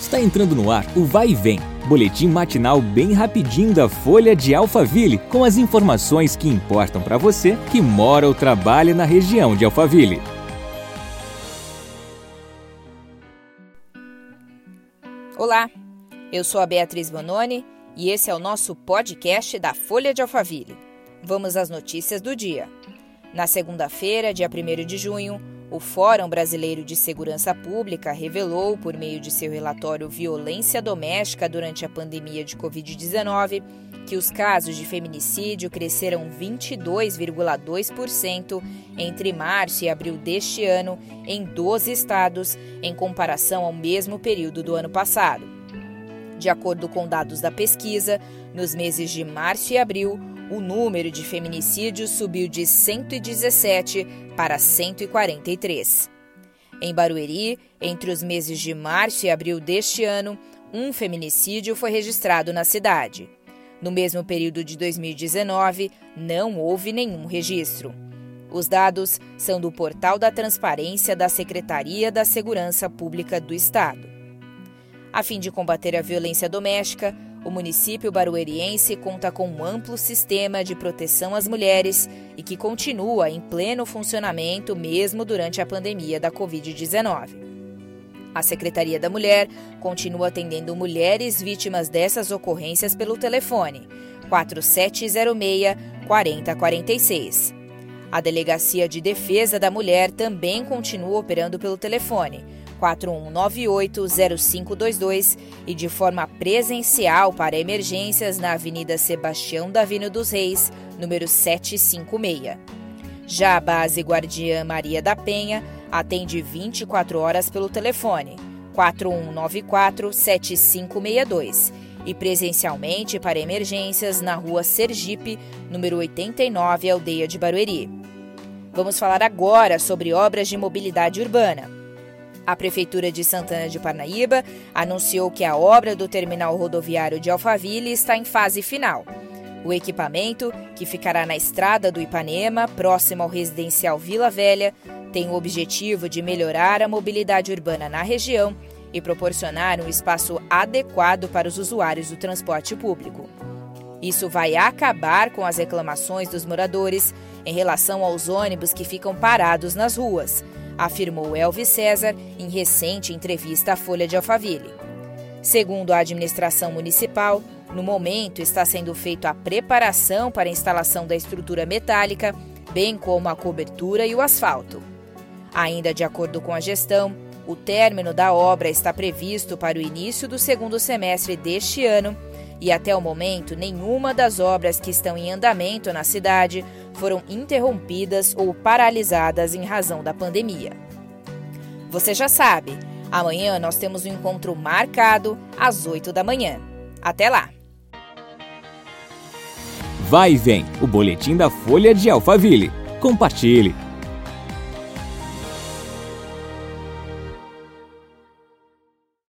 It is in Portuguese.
Está entrando no ar o Vai e Vem, boletim matinal bem rapidinho da Folha de Alphaville, com as informações que importam para você que mora ou trabalha na região de Alphaville. Olá, eu sou a Beatriz Bononi e esse é o nosso podcast da Folha de Alphaville. Vamos às notícias do dia. Na segunda-feira, dia 1 de junho, o Fórum Brasileiro de Segurança Pública revelou, por meio de seu relatório Violência Doméstica durante a pandemia de Covid-19, que os casos de feminicídio cresceram 22,2% entre março e abril deste ano em 12 estados, em comparação ao mesmo período do ano passado. De acordo com dados da pesquisa, nos meses de março e abril, o número de feminicídios subiu de 117 para 143. Em Barueri, entre os meses de março e abril deste ano, um feminicídio foi registrado na cidade. No mesmo período de 2019, não houve nenhum registro. Os dados são do Portal da Transparência da Secretaria da Segurança Pública do Estado. A fim de combater a violência doméstica, o município barueriense conta com um amplo sistema de proteção às mulheres e que continua em pleno funcionamento mesmo durante a pandemia da Covid-19. A Secretaria da Mulher continua atendendo mulheres vítimas dessas ocorrências pelo telefone 4706 4046. A Delegacia de Defesa da Mulher também continua operando pelo telefone 41980522 e de forma presencial para emergências na Avenida Sebastião Davino dos Reis, número 756. Já a base Guardiã Maria da Penha atende 24 horas pelo telefone 4194-7562 e presencialmente para emergências na rua Sergipe, número 89, Aldeia de Barueri. Vamos falar agora sobre obras de mobilidade urbana. A Prefeitura de Santana de Parnaíba anunciou que a obra do terminal rodoviário de Alphaville está em fase final. O equipamento, que ficará na estrada do Ipanema, próximo ao residencial Vila Velha, tem o objetivo de melhorar a mobilidade urbana na região e proporcionar um espaço adequado para os usuários do transporte público. Isso vai acabar com as reclamações dos moradores em relação aos ônibus que ficam parados nas ruas afirmou Elvis César em recente entrevista à Folha de Alphaville. Segundo a administração municipal, no momento está sendo feita a preparação para a instalação da estrutura metálica, bem como a cobertura e o asfalto. Ainda de acordo com a gestão, o término da obra está previsto para o início do segundo semestre deste ano e até o momento nenhuma das obras que estão em andamento na cidade foram interrompidas ou paralisadas em razão da pandemia. Você já sabe, amanhã nós temos um encontro marcado às 8 da manhã. Até lá! Vai e vem o boletim da Folha de Alphaville. Compartilhe!